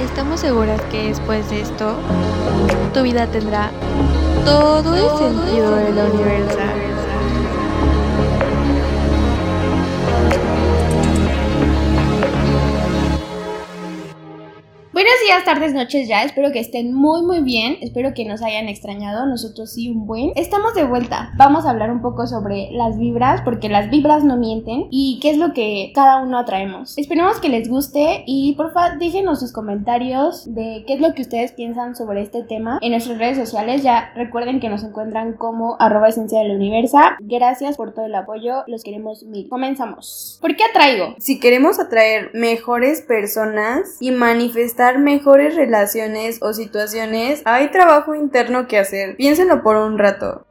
Estamos seguras que después de esto, tu vida tendrá todo el sentido de la universo. Días, tardes, noches ya. Espero que estén muy, muy bien. Espero que nos hayan extrañado. Nosotros sí, un buen. Estamos de vuelta. Vamos a hablar un poco sobre las vibras, porque las vibras no mienten y qué es lo que cada uno atraemos. Esperemos que les guste y por favor déjenos sus comentarios de qué es lo que ustedes piensan sobre este tema en nuestras redes sociales. Ya recuerden que nos encuentran como arroba esencia de la universa. Gracias por todo el apoyo. Los queremos mil. Comenzamos. ¿Por qué atraigo? Si queremos atraer mejores personas y manifestar mejores relaciones o situaciones, hay trabajo interno que hacer. Piénsenlo por un rato.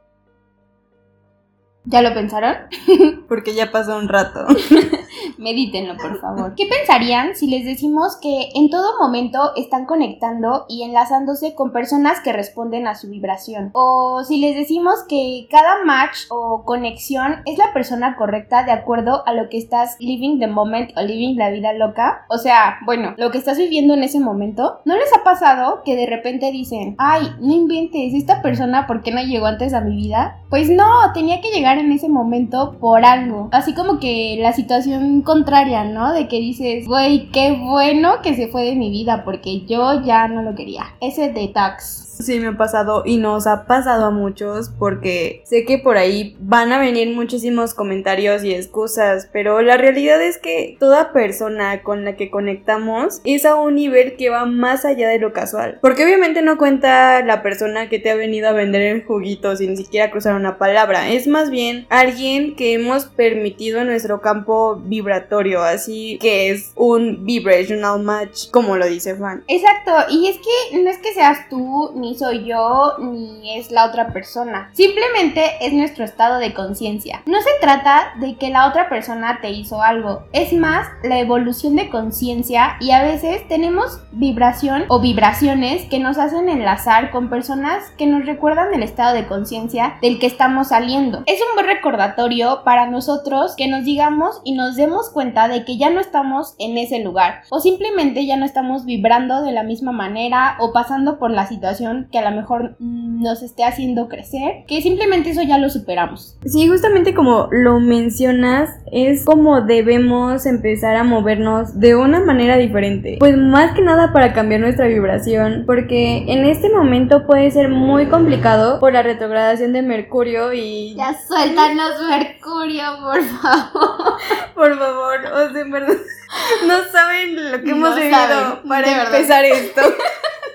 ¿Ya lo pensaron? Porque ya pasó un rato. Medítenlo, por favor. ¿Qué pensarían si les decimos que en todo momento están conectando y enlazándose con personas que responden a su vibración? O si les decimos que cada match o conexión es la persona correcta de acuerdo a lo que estás living the moment o living la vida loca. O sea, bueno, lo que estás viviendo en ese momento. ¿No les ha pasado que de repente dicen, ay, no inventes, esta persona, ¿por qué no llegó antes a mi vida? Pues no, tenía que llegar en ese momento por algo. Así como que la situación contraria, ¿no? De que dices, güey, qué bueno que se fue de mi vida porque yo ya no lo quería. Ese detox. Sí, me ha pasado y nos ha pasado a muchos porque sé que por ahí van a venir muchísimos comentarios y excusas, pero la realidad es que toda persona con la que conectamos es a un nivel que va más allá de lo casual. Porque obviamente no cuenta la persona que te ha venido a vender el juguito sin ni siquiera cruzar una palabra, es más bien alguien que hemos permitido en nuestro campo vibratorio, así que es un vibrational match, como lo dice Juan. Exacto, y es que no es que seas tú ni soy yo, ni es la otra persona. Simplemente es nuestro estado de conciencia. No se trata de que la otra persona te hizo algo, es más la evolución de conciencia y a veces tenemos vibración o vibraciones que nos hacen enlazar con personas que nos recuerdan el estado de conciencia del que estamos saliendo. Es un buen recordatorio para nosotros que nos digamos y nos demos cuenta de que ya no estamos en ese lugar o simplemente ya no estamos vibrando de la misma manera o pasando por la situación que a lo mejor nos esté haciendo crecer, que simplemente eso ya lo superamos. Sí, justamente como lo mencionas, es como debemos empezar a movernos de una manera diferente. Pues más que nada para cambiar nuestra vibración, porque en este momento puede ser muy complicado por la retrogradación de Mercurio y... Ya suéltanos Mercurio, por favor. por favor, o sea, en verdad, no saben lo que hemos vivido para empezar esto.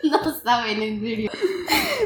no saben, en serio.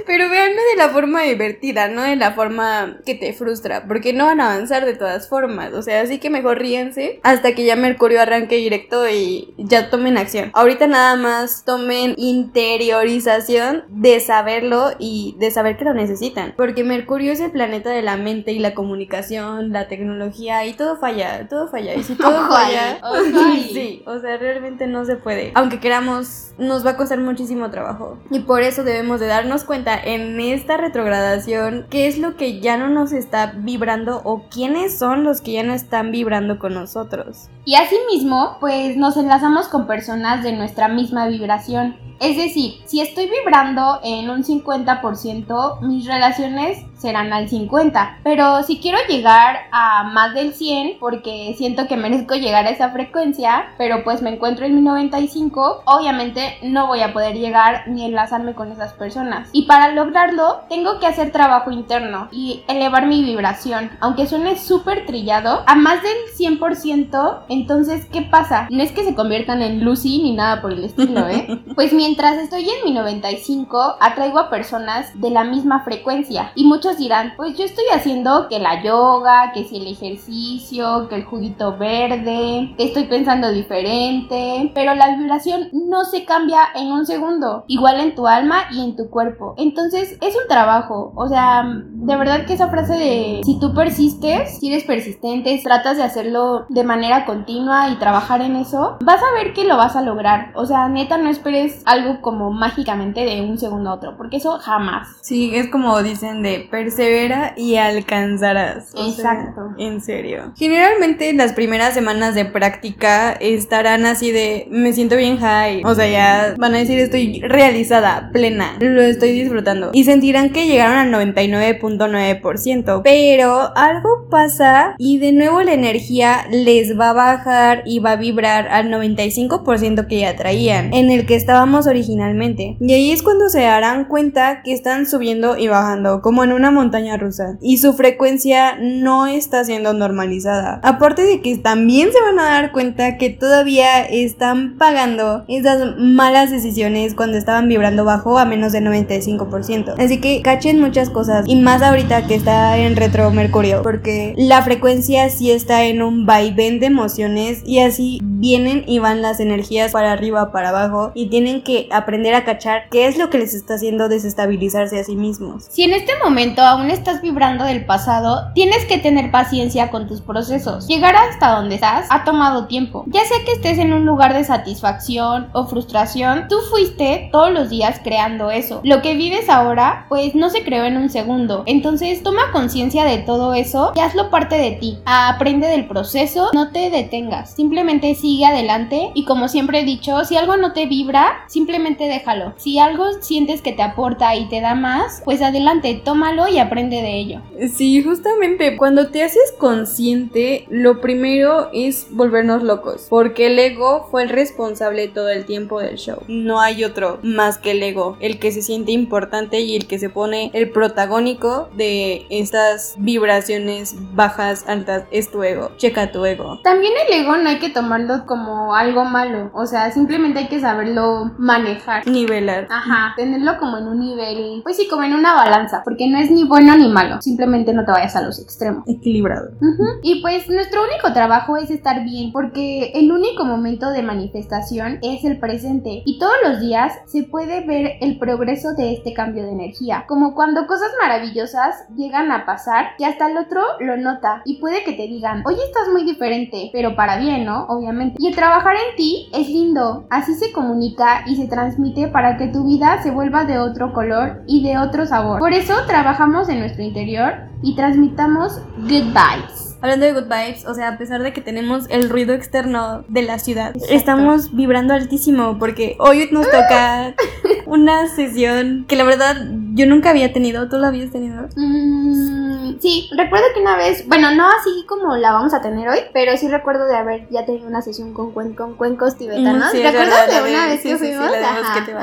Pero veanlo de la forma divertida, no de la forma que te frustra, porque no van a avanzar de todas formas. O sea, así que mejor ríense hasta que ya Mercurio arranque directo y ya tomen acción. Ahorita nada más tomen interiorización de saberlo y de saber que lo necesitan. Porque Mercurio es el planeta de la mente y la comunicación, la tecnología y todo falla, todo falla. Y si todo falla, sí, o sea, realmente no se puede. Aunque queramos, nos va a costar muchísimo trabajo. Y por eso debemos de darnos cuenta en esta retrogradación qué es lo que ya no nos está vibrando o quiénes son los que ya no están vibrando con nosotros. Y asimismo, pues nos enlazamos con personas de nuestra misma vibración. Es decir, si estoy vibrando en un 50%, mis relaciones serán al 50. Pero si quiero llegar a más del 100, porque siento que merezco llegar a esa frecuencia, pero pues me encuentro en mi 95, obviamente no voy a poder llegar ni enlazarme con esas personas. Y para lograrlo, tengo que hacer trabajo interno y elevar mi vibración. Aunque suene súper trillado, a más del 100%, entonces, ¿qué pasa? No es que se conviertan en Lucy ni nada por el estilo, ¿eh? Pues mientras estoy en mi 95, atraigo a personas de la misma frecuencia y muchos dirán, pues yo estoy haciendo que la yoga, que si el ejercicio, que el juguito verde, que estoy pensando diferente, pero la vibración no se cambia en un segundo, igual en tu alma y en tu cuerpo. Entonces es un trabajo, o sea, de verdad que esa frase de si tú persistes, si eres persistente, tratas de hacerlo de manera continua y trabajar en eso, vas a ver que lo vas a lograr. O sea, neta, no esperes algo como mágicamente de un segundo a otro, porque eso jamás. Sí, es como dicen de persevera y alcanzarás. O sea, Exacto. en serio. Generalmente las primeras semanas de práctica estarán así de me siento bien high. O sea, ya van a decir estoy realizada, plena, lo estoy disfrutando. Y sentirán que llegaron al 99.9%. Pero algo pasa y de nuevo la energía les va a bajar y va a vibrar al 95% que ya traían, en el que estábamos originalmente. Y ahí es cuando se darán cuenta que están subiendo y bajando, como en una montaña rusa. Y su frecuencia no está siendo normalizada. Aparte de que también se van a dar cuenta que todavía están pagando esas malas decisiones cuando estaban vibrando bajo a menos del 95%. Así que cachen muchas cosas y más ahorita que está en retro Mercurio, porque la frecuencia sí está en un vaivén de emociones y así vienen y van las energías para arriba, para abajo y tienen que aprender a cachar qué es lo que les está haciendo desestabilizarse a sí mismos. Si en este momento aún estás vibrando del pasado, tienes que tener paciencia con tus procesos. Llegar hasta donde estás ha tomado tiempo. Ya sea que estés en un lugar de satisfacción o frustración, tú fuiste todos los días creando eso. Lo que vives ahora, pues no se creó en un segundo. Entonces toma conciencia de todo eso y hazlo parte de ti. Aprende del proceso, no te detengas. Simplemente sigue adelante y como siempre he dicho, si algo no te vibra, simplemente déjalo. Si algo sientes que te aporta y te da más, pues adelante, tómalo y aprende de ello. Sí, justamente cuando te haces consciente, lo primero es volvernos locos, porque el ego fue el responsable todo el tiempo del show. No hay otro más que el ego, el que se siente importante y el que se pone el protagónico de estas vibraciones bajas, altas, es tu ego. Checa tu ego. También el ego no hay que tomarlo como algo malo, o sea, simplemente hay que saberlo manejar. Nivelar. Ajá, tenerlo como en un nivel, pues sí, como en una balanza, porque no es ni bueno ni malo, simplemente no te vayas a los extremos. Equilibrado. Y pues nuestro único trabajo es estar bien, porque el único momento de manifestación es el presente y todos los días se puede ver el progreso de este cambio de energía, como cuando cosas maravillosas llegan a pasar y hasta el otro lo nota y puede que te digan, oye estás muy diferente, pero para bien, ¿no? Obviamente. Y el trabajar en ti es lindo, así se comunica y se transmite para que tu vida se vuelva de otro color y de otro sabor. Por eso en nuestro interior y transmitamos good vibes. Hablando de good vibes, o sea, a pesar de que tenemos el ruido externo de la ciudad, estamos vibrando altísimo porque hoy nos toca una sesión que la verdad yo nunca había tenido. ¿Tú la habías tenido? Mm, sí, recuerdo que una vez, bueno, no así como la vamos a tener hoy, pero sí recuerdo de haber ya tenido una sesión con, cuen- con cuencos tibetanos. Sí, ¿Recuerdas de una vez sí, que sí, fuimos?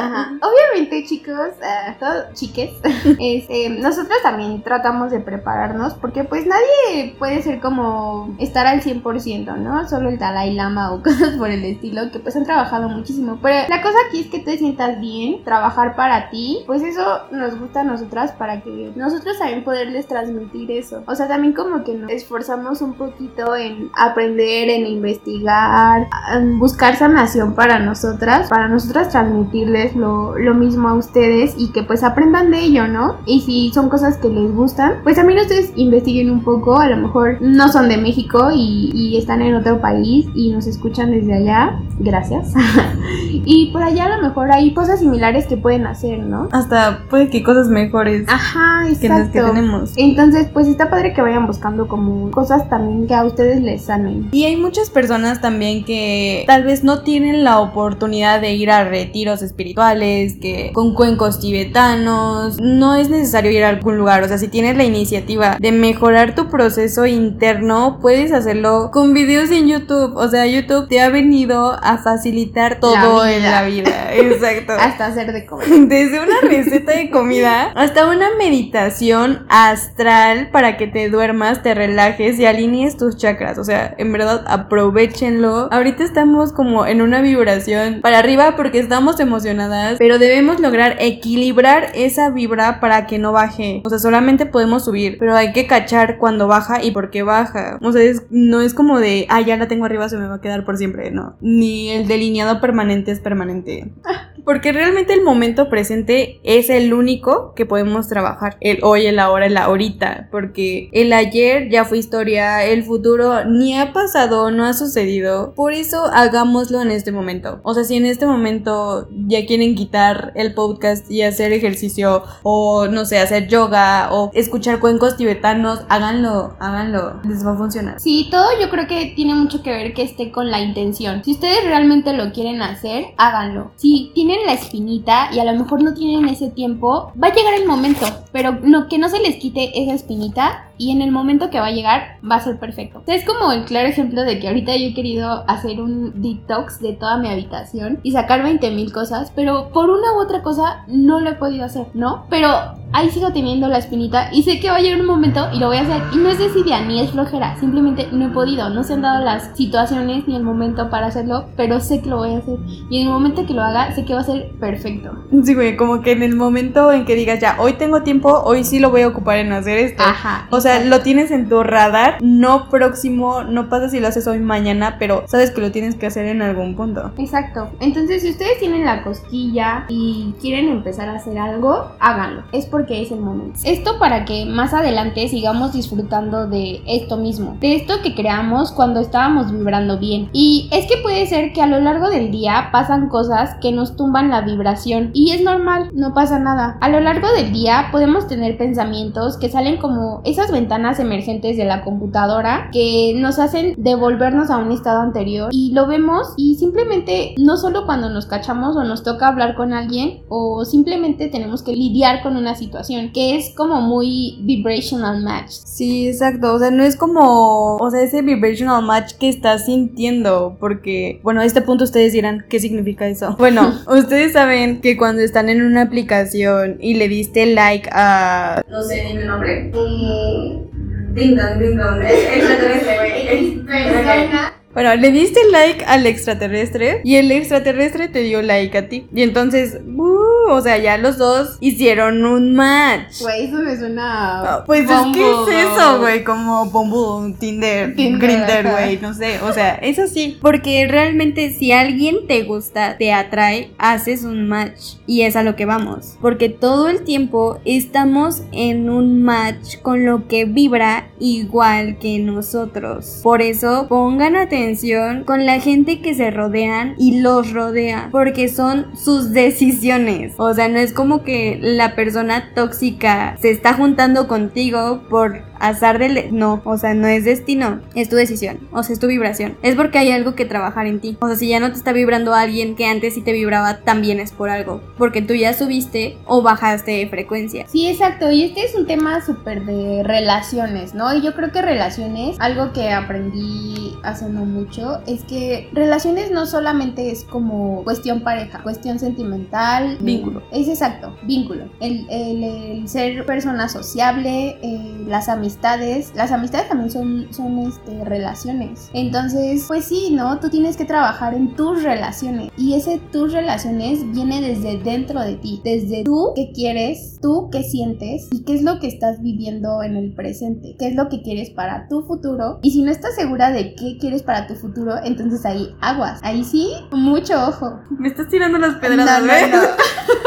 Ajá. Obviamente, chicos, ah, todos chiques, este, nosotros también tratamos de prepararnos porque pues nadie puede ser como estar al 100%, ¿no? Solo el Dalai Lama o cosas por el estilo que pues han trabajado muchísimo. Pero la cosa aquí es que te sientas bien, trabajar para ti, pues eso nos gusta a nosotras para que nosotros también poderles transmitir eso. O sea, también como que nos esforzamos un poquito en aprender, en investigar, en buscar sanación para nosotras, para nosotras transmitirles lo, lo mismo a ustedes y que pues aprendan de ello, ¿no? Y si son cosas que les gustan, pues también ustedes investiguen un poco, a lo mejor no son de México y, y están en otro país y nos escuchan desde allá, gracias. y por allá a lo mejor hay cosas similares que pueden hacer, ¿no? Hasta puede que cosas mejores Ajá, que las que exacto. tenemos. Entonces, pues está padre que vayan buscando como cosas también que a ustedes les sanen. Y hay muchas personas también que tal vez no tienen la oportunidad de ir a retiros espirituales, que con cuencos tibetanos, no es necesario ir a algún lugar, o sea, si tienes la iniciativa de mejorar tu proceso interno, puedes hacerlo con videos en YouTube, o sea, YouTube te ha venido a facilitar todo en vida. la vida, exacto. Hasta hacer de comer. Desde una receta de comida hasta una meditación astral para que te duermas, te relajes y alinees tus chakras. O sea, en verdad, aprovechenlo. Ahorita estamos como en una vibración para arriba porque estamos emocionadas, pero debemos lograr equilibrar esa vibra para que no baje. O sea, solamente podemos subir, pero hay que cachar cuando baja y por qué baja. O sea, es- no es como de, ah, ya la tengo arriba, se me va a quedar por siempre. No. Ni el delineado permanente es permanente. Porque realmente el momento presente es el único que podemos trabajar. El hoy, el ahora, el ahorita. Porque el ayer ya fue historia, el futuro ni ha pasado, no ha sucedido. Por eso hagámoslo en este momento. O sea, si en este momento ya quieren quitar el podcast y hacer ejercicio o no sé, hacer yoga o escuchar cuencos tibetanos, háganlo, háganlo. Les va a funcionar. Sí, todo yo creo que tiene mucho que ver que esté con la intención. Si ustedes realmente lo quieren hacer, háganlo. Si tienen la espinita y a lo mejor no tienen ese tiempo, va a llegar el momento, pero no, que no se les quite esa espinita y en el momento que va a llegar va a ser perfecto. es como el claro ejemplo de que ahorita yo he querido hacer un detox de toda mi habitación y sacar 20 mil cosas, pero por una u otra cosa no lo he podido hacer, ¿no? Pero ahí sigo teniendo la espinita y sé que va a llegar un momento y lo voy a hacer. Y no es desidia ni es flojera, simplemente no he podido, no se han dado las situaciones ni el momento para hacerlo, pero sé que lo voy a hacer. Y en el momento que lo haga, sé que va a ser perfecto. Sí, güey, como que en el momento en que digas ya, hoy tengo tiempo, hoy sí lo voy a ocupar en hacer esto. Ajá. O sea, lo tienes en tu radar, no próximo, no pasa si lo haces hoy mañana, pero sabes que lo tienes que hacer en algún punto. Exacto. Entonces, si ustedes tienen la cosquilla y quieren empezar a hacer algo, háganlo. Es porque es el momento. Esto para que más adelante sigamos disfrutando de esto mismo, de esto que creamos cuando estábamos vibrando bien. Y es que puede ser que a lo largo del día pasan cosas que nos tumban la vibración y es normal, no pasa nada. A lo largo del día podemos tener pensamientos que salen como esas ventanas emergentes de la computadora que nos hacen devolvernos a un estado anterior y lo vemos y simplemente no solo cuando nos cachamos o nos toca hablar con alguien o simplemente tenemos que lidiar con una situación que es como muy vibrational match. Sí, exacto, o sea, no es como, o sea, ese vibrational match que estás sintiendo, porque, bueno, a este punto ustedes dirán, ¿qué significa eso? Bueno, ustedes saben que cuando están en una aplicación y le diste like a... No sé, ni mi nombre. Ding dong, ding dong. Extraterrestre, güey. Bueno, le diste like al extraterrestre y el extraterrestre te dio like a ti. Y entonces, uh, o sea, ya los dos hicieron un match. Güey, eso me suena. Pues es que es eso, güey, como Bumble, Tinder, Tinder, Grindr, ajá. güey, no sé, o sea, es así. Porque realmente si alguien te gusta, te atrae, haces un match. Y es a lo que vamos. Porque todo el tiempo estamos en un match con lo que vibra igual que nosotros. Por eso pongan atención con la gente que se rodean y los rodea. Porque son sus decisiones. O sea, no es como que la persona tóxica se está juntando contigo por azar del... No, o sea, no es destino, es tu decisión, o sea, es tu vibración. Es porque hay algo que trabajar en ti. O sea, si ya no te está vibrando alguien que antes sí te vibraba, también es por algo. Porque tú ya subiste o bajaste de frecuencia. Sí, exacto. Y este es un tema súper de relaciones, ¿no? Y yo creo que relaciones, algo que aprendí hace no mucho, es que relaciones no solamente es como cuestión pareja, cuestión sentimental. Vínculo. Es exacto, vínculo. El, el- el ser persona sociable, eh, las amistades. Las amistades también son, son este, relaciones. Entonces, pues sí, ¿no? Tú tienes que trabajar en tus relaciones. Y ese tus relaciones viene desde dentro de ti. Desde tú qué quieres, tú qué sientes y qué es lo que estás viviendo en el presente. ¿Qué es lo que quieres para tu futuro? Y si no estás segura de qué quieres para tu futuro, entonces ahí aguas. Ahí sí, mucho ojo. Me estás tirando las pedradas, no, no.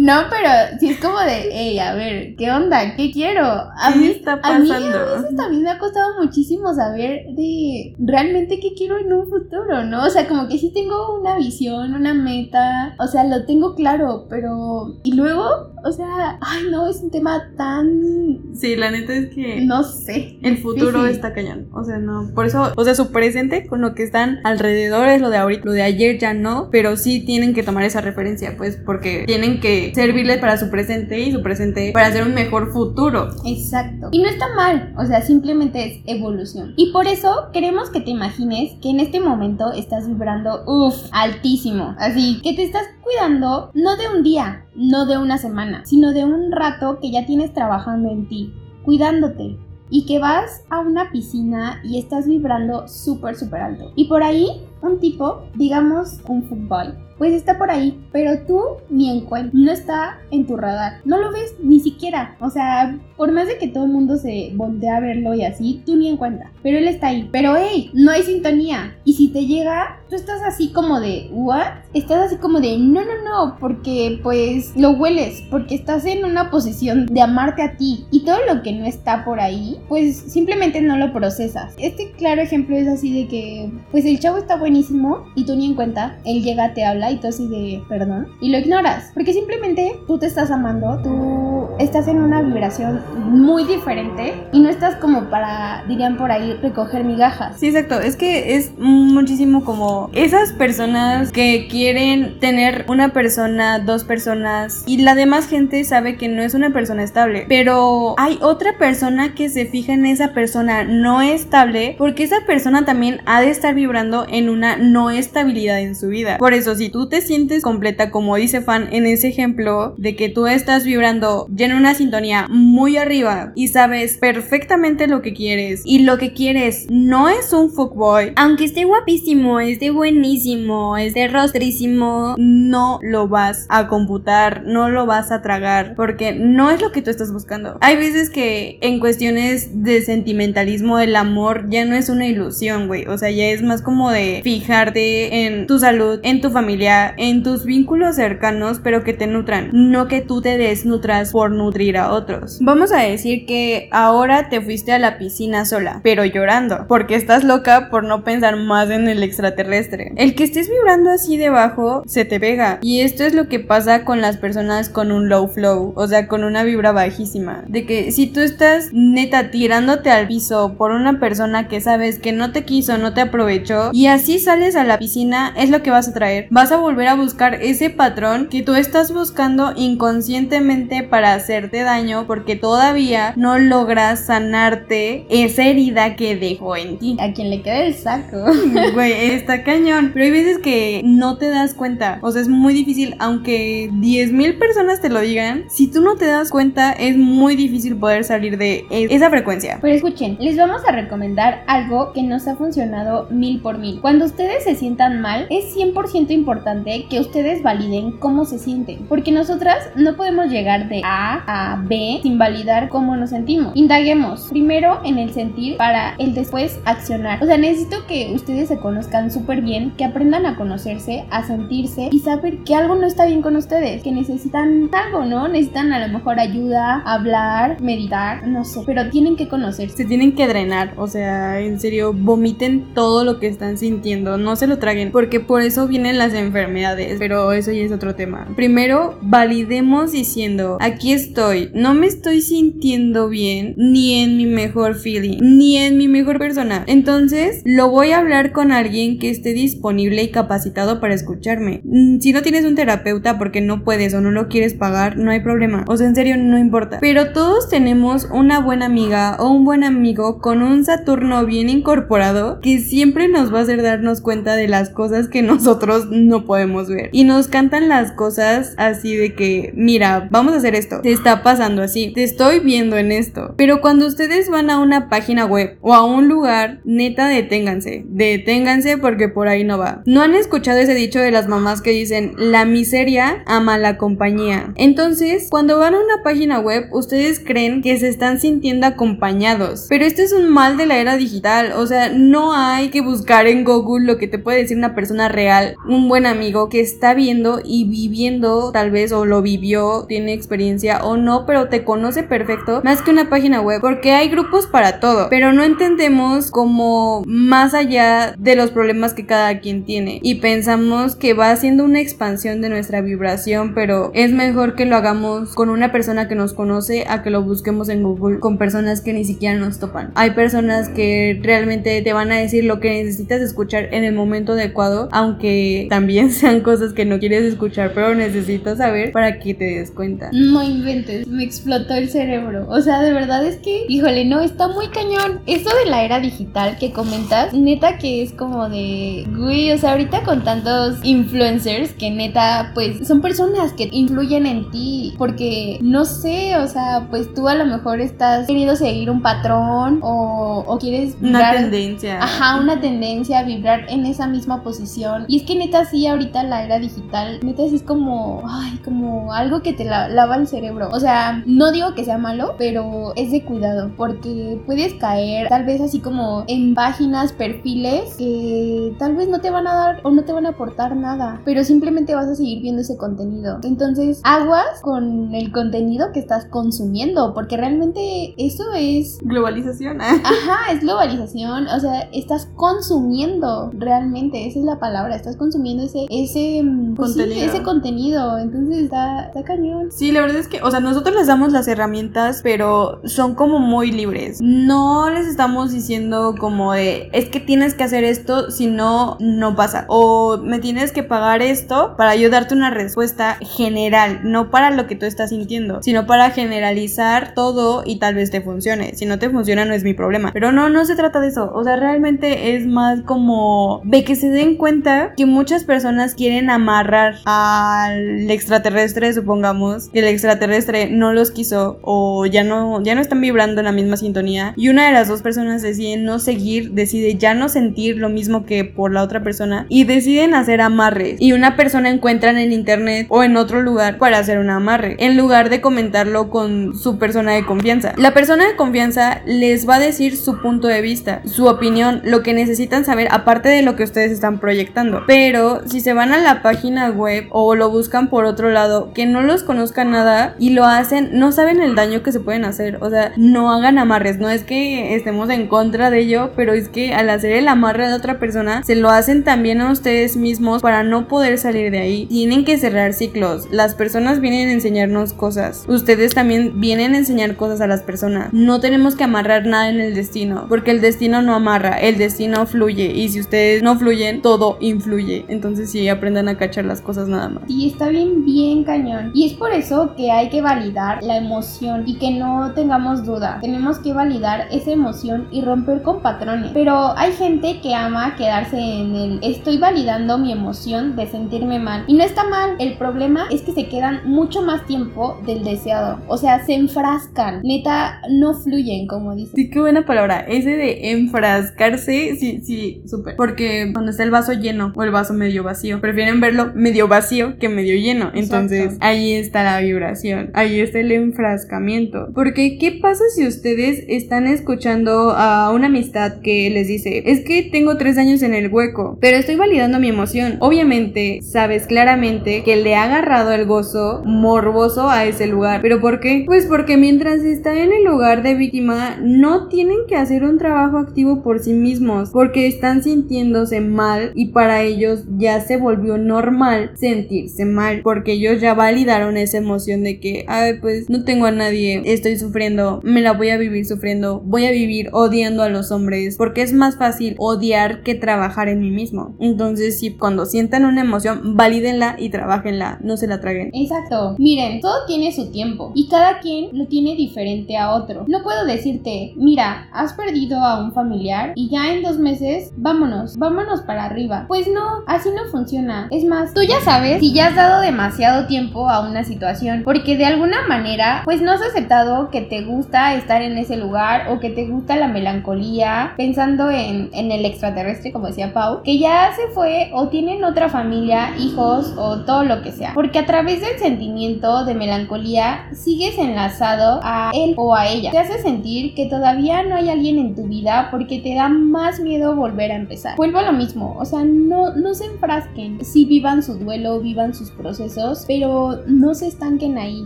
No, pero si es como de, hey, a ver, ¿qué onda? ¿Qué quiero? A ¿Qué mí, está a mí a pasando? veces también me ha costado muchísimo saber de realmente qué quiero en un futuro, ¿no? O sea, como que sí tengo una visión, una meta, o sea, lo tengo claro, pero... Y luego, o sea, ay, no, es un tema tan... Sí, la neta es que... No sé. El futuro difícil. está cañón. O sea, no. Por eso, o sea, su presente con lo que están alrededor es lo de ahorita. Lo de ayer ya no. Pero sí tienen que tomar esa referencia, pues, porque tienen que servirles para su presente y su presente para hacer un mejor futuro. Exacto. Y no está mal, o sea, simplemente es evolución. Y por eso queremos que te imagines que en este momento estás vibrando, uff, altísimo. Así que te estás cuidando no de un día, no de una semana, sino de un rato que ya tienes trabajando en ti, cuidándote. Y que vas a una piscina y estás vibrando súper, súper alto. Y por ahí, un tipo, digamos un fútbol, pues está por ahí, pero tú ni en cuenta, no está en tu radar, no lo ves ni siquiera, o sea, por más de que todo el mundo se voltee a verlo y así, tú ni en cuenta, pero él está ahí, pero hey, no hay sintonía, y si te llega, tú estás así como de, ¿what? Estás así como de, no, no, no, porque pues lo hueles, porque estás en una posición de amarte a ti, y todo lo que no está por ahí, pues simplemente no lo procesas. Este claro ejemplo es así de que, pues el chavo está buenísimo, y tú ni en cuenta, él llega, te habla, y tú así de, perdón, y lo ignoras, porque simplemente tú te estás amando, tú estás en una vibración muy diferente, y no estás como para, dirían por ahí, recoger migajas. Sí, exacto, es que es muchísimo como esas personas que quieren tener una persona, dos personas y la demás gente sabe que no es una persona estable, pero hay otra persona que se fija en esa persona no estable porque esa persona también ha de estar vibrando en una no estabilidad en su vida. Por eso, si tú te sientes completa, como dice Fan en ese ejemplo, de que tú estás vibrando ya en una sintonía muy arriba y sabes perfectamente lo que quieres y lo que quieres no es un fuckboy, aunque esté guapísimo, esté buenísimo, esté rostrísimo, no lo vas a computar, no lo vas a tragar, porque no es lo que tú estás buscando. Hay veces que en cuestiones de sentimentalismo el amor ya no es una ilusión, güey, o sea, ya es más como de fijarte en tu salud, en tu familia, en tus vínculos cercanos, pero que te nutran, no que tú te desnutras por nutrir a otros. Vamos a decir que ahora te fuiste a la piscina sola, pero llorando, porque estás loca por no pensar más en el extraterrestre. El que estés vibrando así debajo se te pega. Y esto es lo que pasa con las personas con un low flow, o sea, con una vibra bajísima. De que si tú estás neta tirándote al piso por una persona que sabes que no te quiso, no te aprovechó, y así sales a la piscina, es lo que vas a traer. Vas a volver a buscar ese patrón que tú estás buscando inconscientemente para hacerte daño porque todavía no logras sanarte esa herida que dejó en ti. A quien le quede el saco. Güey, está cañón. Pero hay veces que no te das cuenta. O sea, es muy difícil, aunque 10.000 personas te lo digan, si tú no te das cuenta, es muy difícil poder salir de e- esa frecuencia. Pero escuchen, les vamos a recomendar algo que nos ha funcionado mil por mil. Cuando ustedes se sientan mal, es 100% importante que ustedes validen cómo se sienten. Porque nosotras no podemos llegar de A a B sin validar cómo nos sentimos. Indaguemos primero en el sentir para el después accionar. O sea, necesito que ustedes se conozcan súper bien, que aprendan a conocerse, a sentirse y saber que algo no está bien con ustedes, que necesitan algo, ¿no? Necesitan a lo mejor ayuda, hablar, meditar, no sé, pero tienen que conocerse. Se tienen que drenar, o sea, en serio, vomiten todo lo que están sintiendo, no se lo traguen, porque por eso vienen las enfermedades, pero eso ya es otro tema. Primero, validemos diciendo, aquí estoy, no me estoy sintiendo bien, ni en mi mejor feeling, ni en mi mejor persona. Entonces, lo voy a hablar con alguien que esté disponible y capacitado para escucharme. Mm, Si no tienes un terapeuta porque no puedes o no lo quieres pagar, no hay problema. O sea, en serio, no importa. Pero todos tenemos una buena amiga o un buen amigo con un Saturno bien incorporado que siempre nos va a hacer darnos cuenta de las cosas que nosotros no podemos ver. Y nos cantan las cosas así de que, mira, vamos a hacer esto. Te está pasando así. Te estoy viendo en esto. Pero cuando ustedes van a una página web o a un lugar, neta, deténganse. Deténganse porque por ahí no va. ¿No han escuchado ese dicho de las mamás que dicen, la miseria ama la compañía? Entonces, cuando van a una página web, ustedes creen que se están sintiendo acompañados. Pero este es un mal de la era digital. O sea, no hay que buscar en Google lo que te puede decir una persona real, un buen amigo que está viendo y viviendo, tal vez, o lo vivió, tiene experiencia o no, pero te conoce perfecto, más que una página web, porque hay grupos para todo, pero no entendemos como más allá de los problemas que cada quien tiene y pensamos que va haciendo una expansión de nuestra vibración, pero es mejor que lo hagamos con una persona que nos conoce a que lo busquemos en Google con personas que ni siquiera nos topan. Hay personas que realmente te van a decir lo que necesitas escuchar en el momento adecuado, aunque también sean cosas que no quieres escuchar, pero necesitas saber para que te des cuenta. Muy inventes, me explotó el cerebro. O sea, de verdad es que, híjole, no, está muy cañón. Eso de la era digital que comentas, neta que es como de, güey, o sea, ahorita con tantos influencers que neta, pues son personas que influyen en ti. Porque, no sé, o sea, pues tú a lo mejor estás queriendo seguir un patrón o, o quieres... Una tendencia. Ajá, una tendencia a en esa misma posición. Y es que neta sí, ahorita la era digital, neta sí es como, ay, como algo que te lava el cerebro. O sea, no digo que sea malo, pero es de cuidado porque puedes caer tal vez así como en páginas, perfiles que tal vez no te van a dar o no te van a aportar nada, pero simplemente vas a seguir viendo ese contenido. Entonces, aguas con el contenido que estás consumiendo porque realmente eso es globalización. ¿eh? Ajá, es globalización, o sea, estás consumiendo realmente, esa es la palabra, estás consumiendo ese ese pues contenido. ese contenido, entonces está, está cañón. Sí, la verdad es que, o sea, nosotros les damos las herramientas, pero son como muy libres. No les estamos diciendo como de, es que tienes que hacer esto, si no, no pasa. O me tienes que pagar esto para ayudarte una respuesta general, no para lo que tú estás sintiendo, sino para generalizar todo y tal vez te funcione. Si no te funciona, no es mi problema. Pero no, no se trata de eso. O sea, realmente es más como de que se den cuenta que muchas personas quieren amarrar al extraterrestre, supongamos, que el extraterrestre no los quiso o ya no, ya no están vibrando en la misma sintonía y una de las dos personas decide no seguir, decide ya no sentir lo mismo que por la otra persona y deciden hacer amarres y una persona encuentra en internet o en otro lugar para hacer un amarre en lugar de comentarlo con su persona de confianza. La persona de confianza les va a decir su punto de vista, su opinión, lo que necesitan saber aparte de lo que ustedes están proyectando. Pero si se van a la página web o lo buscan por otro lado, que no los conozcan nada y lo hacen, no saben el daño que se pueden hacer. O sea, no hagan amarres. No es que estemos en contra de ello, pero es que al hacer el amarre de otra persona, se lo hacen también a ustedes mismos para no poder salir de ahí. Tienen que cerrar ciclos. Las personas vienen a enseñarnos cosas. Ustedes también vienen a enseñar cosas a las personas. No tenemos que amarrar nada en el destino, porque el destino no amarra, el destino fluye. Y si ustedes no fluyen, todo influye. Entonces sí, aprendan a cachar las cosas nada más. Y está bien, bien cañón. Y es por eso que hay que validar la emoción y que no tengamos duda. Tenemos que validar esa emoción y romper con patrones. Pero hay gente que ama quedarse en el estoy validando mi emoción de sentirme mal. Y no está mal. El problema es que se quedan mucho más tiempo del deseado. O sea, se enfrascan. Neta, no fluyen, como dicen. Sí, qué buena palabra. Ese de enfrascarse, sí, sí, súper. Porque cuando está el vaso lleno o el vaso medio vacío, prefieren verlo medio vacío que medio lleno. Entonces, ahí está la vibración. Ahí está el enfrascamiento. Porque, ¿qué pasa si ustedes están escuchando a una amistad que les dice, es que tengo tres años en el hueco, pero estoy validando mi emoción? Obviamente, sabes claramente que le ha agarrado el gozo morboso a ese lugar. ¿Pero por qué? Pues porque mientras está en el lugar de víctima, no tienen que hacer un trabajo activo por sí mismos, porque están sintiéndose mal y para ellos ya se volvió normal sentirse mal, porque ellos ya validaron esa emoción de que, ay, pues no tengo a nadie, estoy sufriendo, me la voy a vivir sufriendo, voy a vivir odiando a los hombres, porque es más fácil odiar que trabajar en mí mismo. Entonces, si cuando sientan una emoción, valídenla y trabajenla, no se la traguen. Exacto. Miren, todo tiene su tiempo y cada quien lo tiene diferente a otro. No puedo decirte, mira, has perdido a un familiar y ya en dos meses, vámonos, vámonos para arriba. Pues no, así no funciona. Es más, tú ya sabes si ya has dado demasiado tiempo a una situación, porque de alguna manera, pues no has aceptado que te gusta estar en ese lugar o que te gusta la melancolía, pensando en, en el extraterrestre, como decía Pau, que ya se fue o tienen otra familia, hijos o todo lo que sea. Porque a través del sentimiento de melancolía sigues enlazado a él o a ella. Te hace sentir que todavía no hay alguien en tu vida porque te da más miedo volver a empezar. Vuelvo a lo mismo, o sea, no, no se enfrasquen. Si vivan su duelo, vivan sus procesos, pero no se estanquen ahí.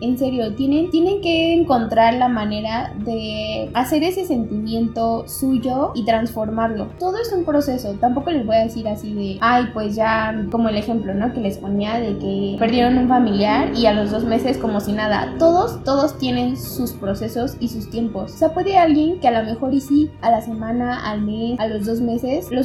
En serio, tienen, tienen que encontrar la manera de hacer ese sentimiento suyo y transformarlo. Todo es un proceso. Tampoco les voy a decir así de, ay, pues ya, como el ejemplo, ¿no? Que les ponía de que perdieron un familiar y a los dos meses como si nada. Todos, todos tienen sus procesos y sus tiempos. O sea, puede alguien que a lo mejor y sí, a la semana, al mes, a los dos meses, lo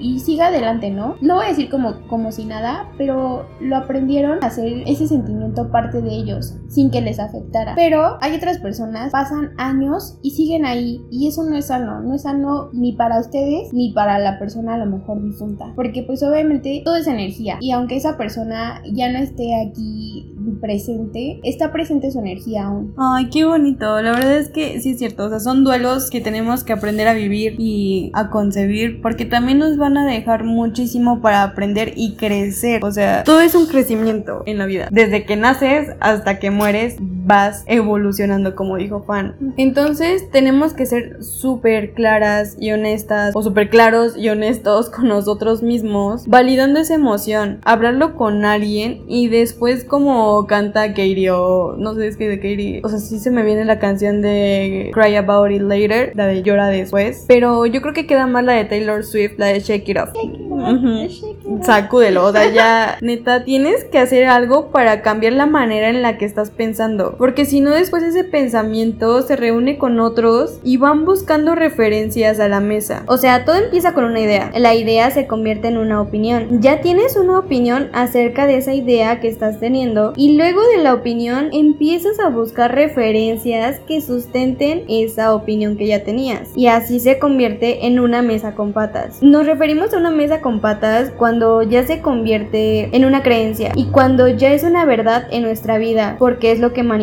y siga adelante, ¿no? No voy a decir como, como si nada, pero lo aprendieron a hacer ese sentimiento parte de ellos. sin que les afectara. Pero hay otras personas, pasan años y siguen ahí y eso no es sano, no es sano ni para ustedes ni para la persona a lo mejor difunta, porque pues obviamente todo es energía y aunque esa persona ya no esté aquí presente, está presente su energía aún. Ay, qué bonito. La verdad es que sí es cierto. O sea, son duelos que tenemos que aprender a vivir y a concebir porque también nos van a dejar muchísimo para aprender y crecer. O sea, todo es un crecimiento en la vida. Desde que naces hasta que mueres vas evolucionando, como dijo Juan. Entonces tenemos que ser súper claras y honestas o súper claros y honestos con nosotros mismos, validando esa emoción, hablarlo con alguien y después como canta Katie o no sé, es que de Katie, o sea, sí se me viene la canción de Cry About It Later, la de Llora después, pero yo creo que queda más la de Taylor Swift, la de Shake It Off. Sacúdelo, o sea, ya neta, tienes que hacer algo para cambiar la manera en la que estás pensando, porque si no después ese pensamiento se reúne con otros y van buscando referencias a la mesa. O sea, todo empieza con una idea, la idea se convierte en una opinión. Ya tienes una opinión acerca de esa idea que estás teniendo y luego de la opinión empiezas a buscar referencias que sustenten esa opinión que ya tenías y así se convierte en una mesa con patas. Nos referimos a una mesa con patas cuando ya se convierte en una creencia y cuando ya es una verdad en nuestra vida porque es lo que manifestamos.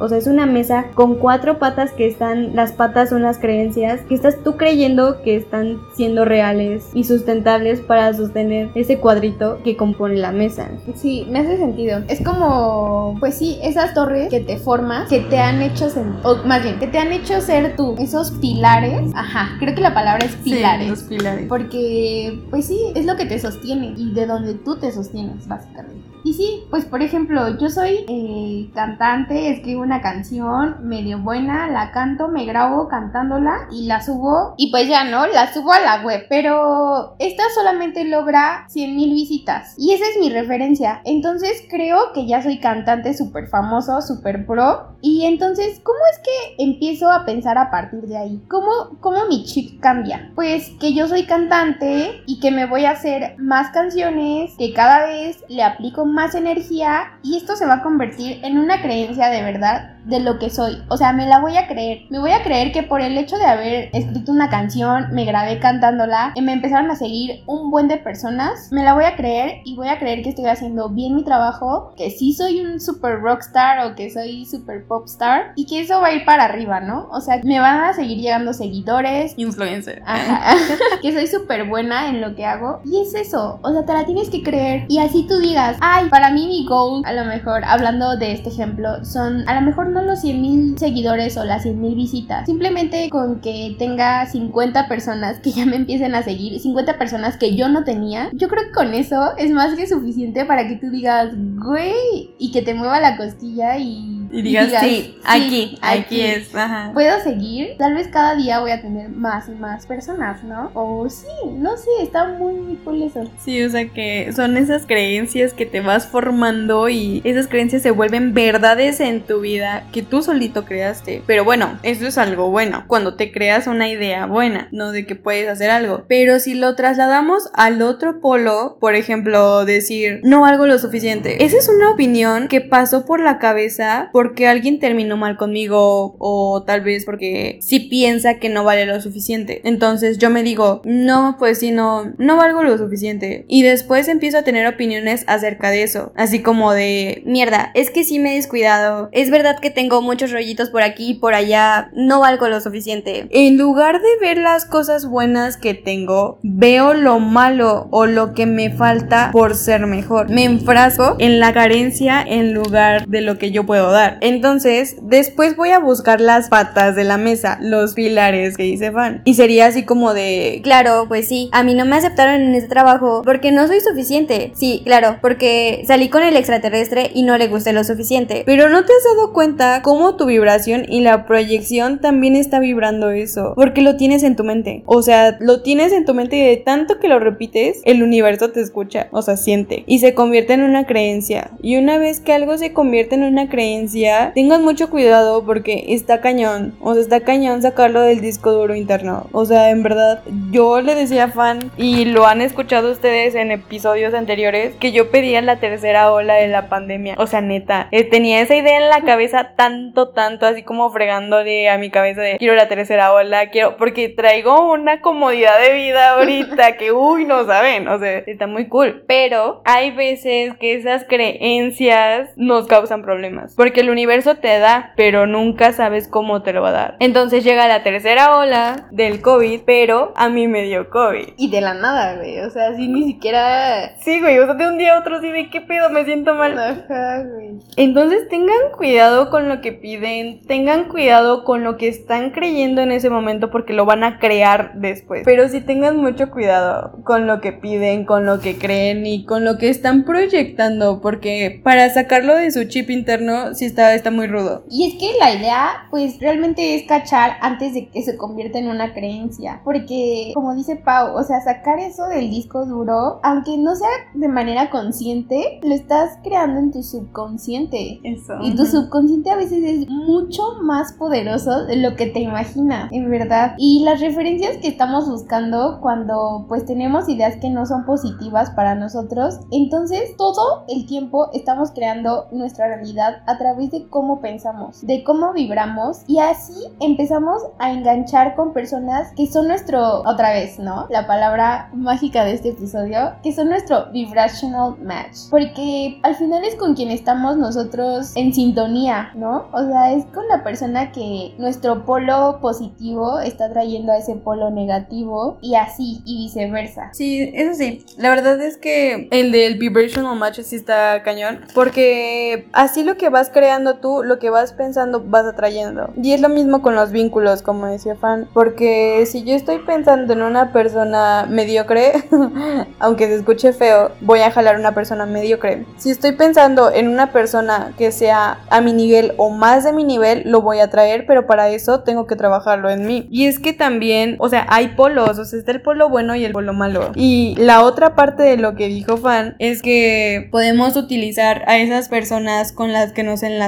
O sea, es una mesa con cuatro patas que están, las patas son las creencias que estás tú creyendo que están siendo reales y sustentables para sostener ese cuadrito que compone la mesa. Sí, me hace sentido. Es como, pues sí, esas torres que te formas, que te han hecho ser, o más bien, que te han hecho ser tú, esos pilares. Ajá, creo que la palabra es pilares. Sí, los pilares. Porque, pues sí, es lo que te sostiene y de donde tú te sostienes, básicamente. Y sí, pues por ejemplo, yo soy eh, cantante, escribo una canción medio buena, la canto, me grabo cantándola y la subo. Y pues ya no, la subo a la web. Pero esta solamente logra 100 mil visitas. Y esa es mi referencia. Entonces creo que ya soy cantante súper famoso, súper pro. Y entonces, ¿cómo es que empiezo a pensar a partir de ahí? ¿Cómo, ¿Cómo mi chip cambia? Pues que yo soy cantante y que me voy a hacer más canciones, que cada vez le aplico más energía y esto se va a convertir en una creencia de verdad de lo que soy. O sea, me la voy a creer. Me voy a creer que por el hecho de haber escrito una canción, me grabé cantándola, y me empezaron a seguir un buen de personas, me la voy a creer y voy a creer que estoy haciendo bien mi trabajo, que sí soy un super rockstar o que soy super popstar y que eso va a ir para arriba, ¿no? O sea, me van a seguir llegando seguidores. Influencer. que soy súper buena en lo que hago. Y es eso. O sea, te la tienes que creer. Y así tú digas, ay, para mí mi goal, a lo mejor, hablando de este ejemplo, son a lo mejor no los 100 mil seguidores o las 100 mil visitas. Simplemente con que tenga 50 personas que ya me empiecen a seguir, 50 personas que yo no tenía, yo creo que con eso es más que suficiente para que tú digas, güey, y que te mueva la costilla y y digas, sí, aquí, aquí, es. Ajá. Puedo seguir. Tal vez cada día voy a tener más y más personas, ¿no? O sí, no sé, está muy, muy cool eso. Sí, o sea que son esas creencias que te vas formando y esas creencias se vuelven verdades en tu vida que tú solito creaste. Pero bueno, eso es algo bueno. Cuando te creas una idea buena, no de que puedes hacer algo. Pero si lo trasladamos al otro polo, por ejemplo, decir, no algo lo suficiente. Esa es una opinión que pasó por la cabeza porque alguien terminó mal conmigo o tal vez porque sí piensa que no vale lo suficiente. Entonces yo me digo, no, pues sí, no, no valgo lo suficiente. Y después empiezo a tener opiniones acerca de eso. Así como de, mierda, es que sí me he descuidado. Es verdad que tengo muchos rollitos por aquí y por allá. No valgo lo suficiente. En lugar de ver las cosas buenas que tengo, veo lo malo o lo que me falta por ser mejor. Me enfrasco en la carencia en lugar de lo que yo puedo dar. Entonces, después voy a buscar las patas de la mesa, los pilares que dice Fan. Y sería así como de... Claro, pues sí, a mí no me aceptaron en este trabajo porque no soy suficiente. Sí, claro, porque salí con el extraterrestre y no le gusté lo suficiente. Pero no te has dado cuenta cómo tu vibración y la proyección también está vibrando eso. Porque lo tienes en tu mente. O sea, lo tienes en tu mente y de tanto que lo repites, el universo te escucha. O sea, siente. Y se convierte en una creencia. Y una vez que algo se convierte en una creencia, tengan mucho cuidado porque está cañón, o sea, está cañón sacarlo del disco duro interno. O sea, en verdad, yo le decía a fan y lo han escuchado ustedes en episodios anteriores que yo pedía la tercera ola de la pandemia. O sea, neta, eh, tenía esa idea en la cabeza tanto, tanto, así como fregándole a mi cabeza de quiero la tercera ola, quiero, porque traigo una comodidad de vida ahorita que, uy, no saben, o sea, está muy cool. Pero hay veces que esas creencias nos causan problemas, porque el universo te da, pero nunca sabes cómo te lo va a dar. Entonces llega la tercera ola del COVID, pero a mí me dio COVID. Y de la nada, güey. O sea, así ni siquiera. Sí, güey, o sea, de un día a otro sí de qué pedo, me siento mal. Ajá, güey. Entonces tengan cuidado con lo que piden, tengan cuidado con lo que están creyendo en ese momento porque lo van a crear después. Pero sí tengan mucho cuidado con lo que piden, con lo que creen y con lo que están proyectando porque para sacarlo de su chip interno sí está, está muy rudo. Y es que la idea, pues realmente es cachar antes de que se convierta en una creencia. Porque, como dice Pau, o sea, sacar eso del disco duro, aunque no sea de manera consciente, lo estás creando en tu subconsciente. Eso. Y tu subconsciente a veces es mucho más poderoso de lo que te imaginas, en verdad. Y las referencias que estamos buscando cuando pues tenemos ideas que no son positivas para nosotros, entonces todo el tiempo estamos creando nuestra realidad a través de cómo pensamos, de cómo vibramos y así empezamos a enganchar con personas que son nuestro, otra vez, ¿no? La palabra mágica de este episodio, que son nuestro vibrational match. Porque al final es con quien estamos nosotros en sintonía, ¿no? O sea, es con la persona que nuestro polo positivo está trayendo a ese polo negativo y así y viceversa. Sí, eso sí. La verdad es que el del vibrational match sí está cañón. Porque así lo que vas creando tú, lo que vas pensando, vas atrayendo. Y es lo mismo con los vínculos, como decía Fan. Porque si yo estoy pensando en una persona mediocre, aunque se escuche feo, voy a jalar una persona mediocre. Si estoy pensando en una persona que sea a mi nivel o más de mi nivel, lo voy a traer, pero para eso tengo que trabajarlo en mí. Y es que también, o sea, hay polos, o sea, está el polo bueno y el polo malo. Y la otra parte de lo que dijo Fan es que podemos utilizar a esas personas con las que nos enlazamos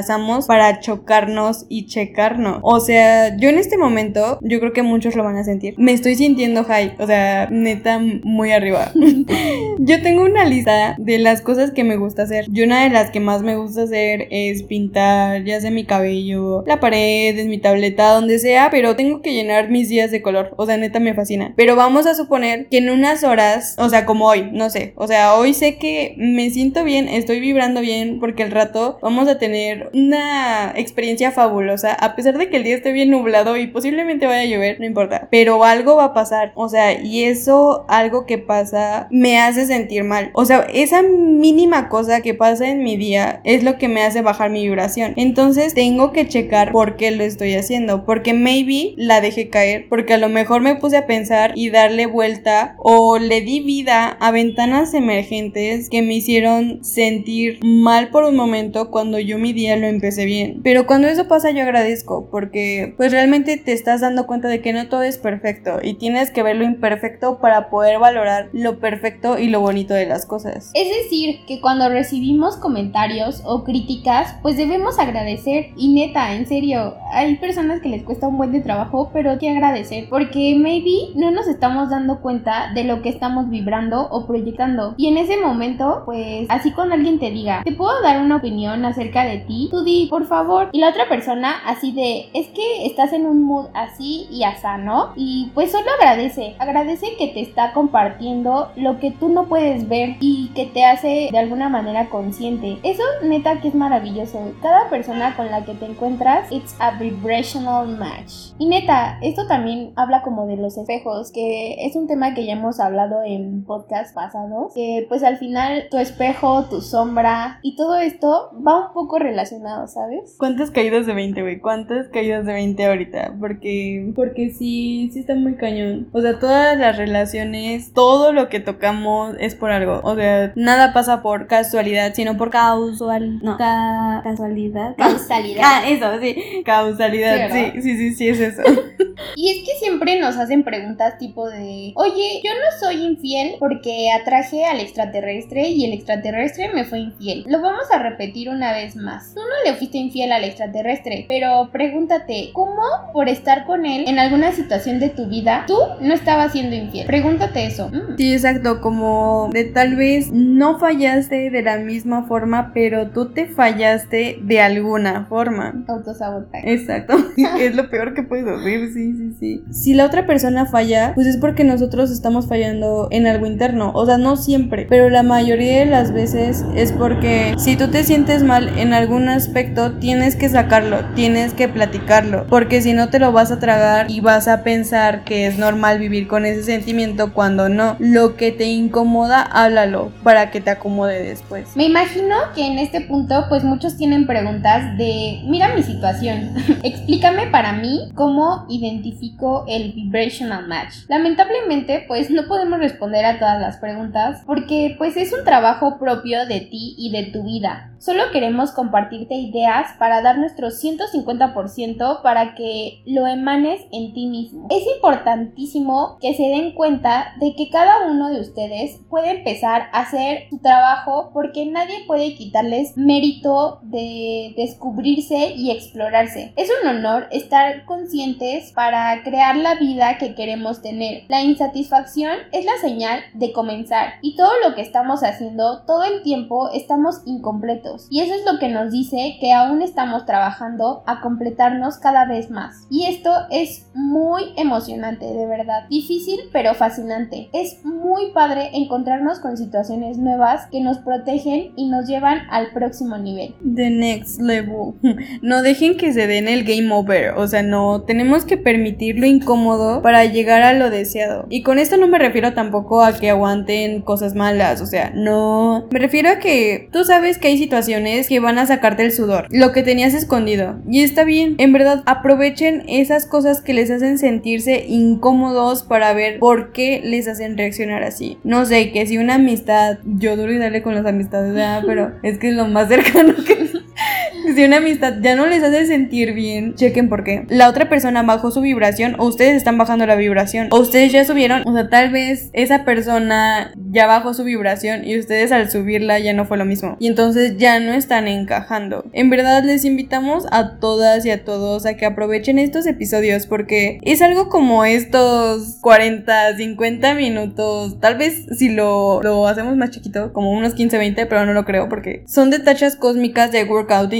para chocarnos y checarnos. O sea, yo en este momento, yo creo que muchos lo van a sentir. Me estoy sintiendo high, o sea, neta muy arriba. yo tengo una lista de las cosas que me gusta hacer. Y una de las que más me gusta hacer es pintar, ya sea mi cabello, la pared, en mi tableta, donde sea, pero tengo que llenar mis días de color. O sea, neta me fascina. Pero vamos a suponer que en unas horas, o sea, como hoy, no sé, o sea, hoy sé que me siento bien, estoy vibrando bien porque al rato vamos a tener una experiencia fabulosa, a pesar de que el día esté bien nublado y posiblemente vaya a llover, no importa, pero algo va a pasar, o sea, y eso, algo que pasa, me hace sentir mal. O sea, esa mínima cosa que pasa en mi día es lo que me hace bajar mi vibración. Entonces tengo que checar por qué lo estoy haciendo, porque maybe la dejé caer, porque a lo mejor me puse a pensar y darle vuelta o le di vida a ventanas emergentes que me hicieron sentir mal por un momento cuando yo mi día lo empecé bien. Pero cuando eso pasa yo agradezco porque pues realmente te estás dando cuenta de que no todo es perfecto y tienes que ver lo imperfecto para poder valorar lo perfecto y lo bonito de las cosas. Es decir, que cuando recibimos comentarios o críticas, pues debemos agradecer. Y neta, en serio, hay personas que les cuesta un buen de trabajo, pero hay que agradecer. Porque maybe no nos estamos dando cuenta de lo que estamos vibrando o proyectando. Y en ese momento, pues así cuando alguien te diga, te puedo dar una opinión acerca de ti, tú di, por favor. Y la otra persona así de, es que estás en un mood así y asá, ¿no? Y pues solo agradece, agradece que te está compartiendo lo que tú no puedes ver y que te hace de alguna manera consciente. Eso neta que es maravilloso. Cada persona con la que te encuentras, it's a vibrational match. Y neta, esto también habla como de los espejos, que es un tema que ya hemos hablado en podcasts pasados, que pues al final tu espejo, tu sombra y todo esto va un poco relacionado, ¿sabes? ¿Cuántas caídas de 20, güey? ¿Cuántas caídas de 20 ahorita? Porque porque sí, sí está muy cañón. O sea, todas las relaciones, todo lo que tocamos es por algo. O sea, nada pasa por casualidad, sino por Casual. No. Ca casualidad. Causalidad. Ah, eso, sí. Causalidad, Sí, sí, sí, sí, sí, es eso. Y es que siempre nos hacen preguntas tipo de, oye, yo no soy infiel porque atraje al extraterrestre y el extraterrestre me fue infiel. Lo vamos a repetir una vez más. Tú no le fuiste infiel al extraterrestre, pero pregúntate, ¿cómo por estar con él en alguna situación de tu vida tú no estabas siendo infiel? Pregúntate eso. Mm. Sí, exacto, como de tal vez no fallaste de la misma forma, pero tú te fallaste de alguna forma. Autosabotaje. Exacto, es lo peor que puedes decir, sí, sí, sí. Si la otra persona falla, pues es porque nosotros estamos fallando en algo interno, o sea, no siempre, pero la mayoría de las veces es porque si tú te sientes mal en algún aspecto, tienes que sacarlo, tienes que platicarlo, porque si no te lo vas a tragar y vas a pensar que es normal vivir con ese sentimiento cuando no. Lo que te incomoda, háblalo para que te acomode después. Me imagino que en este punto pues muchos tienen preguntas de, mira mi situación, explícame para mí cómo identifico el vibrational match. Lamentablemente pues no podemos responder a todas las preguntas porque pues es un trabajo propio de ti y de tu vida. Solo queremos compartirte ideas para dar nuestro 150% para que lo emanes en ti mismo. Es importantísimo que se den cuenta de que cada uno de ustedes puede empezar a hacer su trabajo porque nadie puede quitarles mérito de descubrirse y explorarse. Es un honor estar conscientes para crear la vida que queremos tener. La insatisfacción es la señal de comenzar y todo lo que estamos haciendo todo el tiempo estamos incompletos y eso es lo que nos dice que aún estamos trabajando a completarnos cada vez más. Y esto es muy emocionante, de verdad. Difícil pero fascinante. Es muy padre encontrarnos con situaciones nuevas que nos protegen y nos llevan al próximo nivel. The next level. No dejen que se den el game over. O sea, no, tenemos que permitir lo incómodo para llegar a lo deseado. Y con esto no me refiero tampoco a que aguanten cosas malas. O sea, no. Me refiero a que tú sabes que hay situaciones que van a sacarte el sudor, lo que tenías escondido. Y está bien, en verdad, aprovechen esas cosas que les hacen sentirse incómodos para ver por qué les hacen reaccionar así. No sé, que si una amistad, yo duro y dale con las amistades, pero es que es lo más cercano que si una amistad ya no les hace sentir bien, chequen por qué. La otra persona bajó su vibración o ustedes están bajando la vibración o ustedes ya subieron, o sea, tal vez esa persona ya bajó su vibración y ustedes al subirla ya no fue lo mismo. Y entonces ya no están encajando. En verdad les invitamos a todas y a todos a que aprovechen estos episodios porque es algo como estos 40, 50 minutos, tal vez si lo, lo hacemos más chiquito, como unos 15, 20, pero no lo creo porque son de tachas cósmicas de workout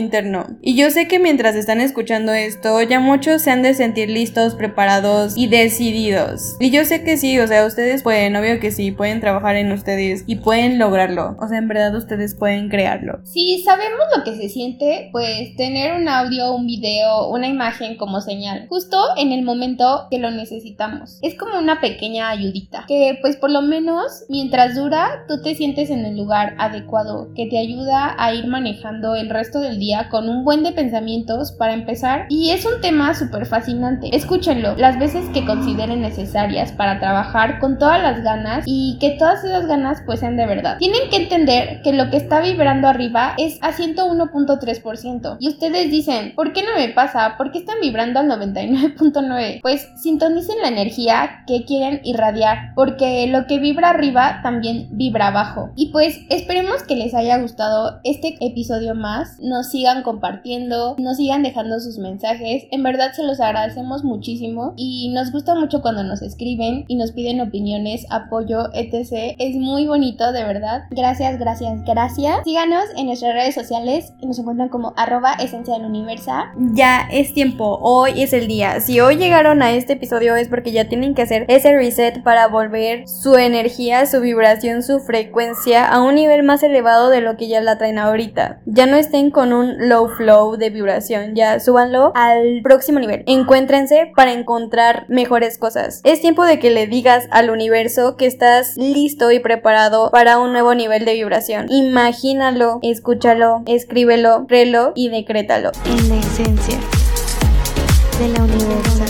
Y yo sé que mientras están escuchando esto, ya muchos se han de sentir listos, preparados y decididos. Y yo sé que sí, o sea, ustedes pueden, obvio que sí, pueden trabajar en ustedes y pueden lograrlo. O sea, en verdad ustedes pueden crearlo. Sí, sabemos lo que se siente, pues tener un audio, un video, una imagen como señal, justo en el momento que lo necesitamos. Es como una pequeña ayudita, que pues por lo menos mientras dura, tú te sientes en el lugar adecuado, que te ayuda a ir manejando el resto del día con un buen de pensamientos para empezar y es un tema súper fascinante. Escúchenlo las veces que consideren necesarias para trabajar con todas las ganas y que todas esas ganas pues sean de verdad. Tienen que entender que lo que está vibrando arriba es a 101.3% y ustedes dicen, ¿por qué no me pasa? ¿Por qué están vibrando al 99.9? Pues sintonicen la energía que quieren irradiar porque lo que vibra arriba también vibra abajo. Y pues esperemos que les haya gustado este episodio más. Nos compartiendo, nos sigan dejando sus mensajes. En verdad se los agradecemos muchísimo y nos gusta mucho cuando nos escriben y nos piden opiniones, apoyo, etc. Es muy bonito, de verdad. Gracias, gracias, gracias. Síganos en nuestras redes sociales nos encuentran como arroba esencia del universo. Ya es tiempo, hoy es el día. Si hoy llegaron a este episodio es porque ya tienen que hacer ese reset para volver su energía, su vibración, su frecuencia a un nivel más elevado de lo que ya la traen ahorita. Ya no estén con un low flow de vibración, ya súbanlo al próximo nivel. Encuéntrense para encontrar mejores cosas. Es tiempo de que le digas al universo que estás listo y preparado para un nuevo nivel de vibración. Imagínalo, escúchalo, escríbelo, créelo y decrétalo. En la esencia de la.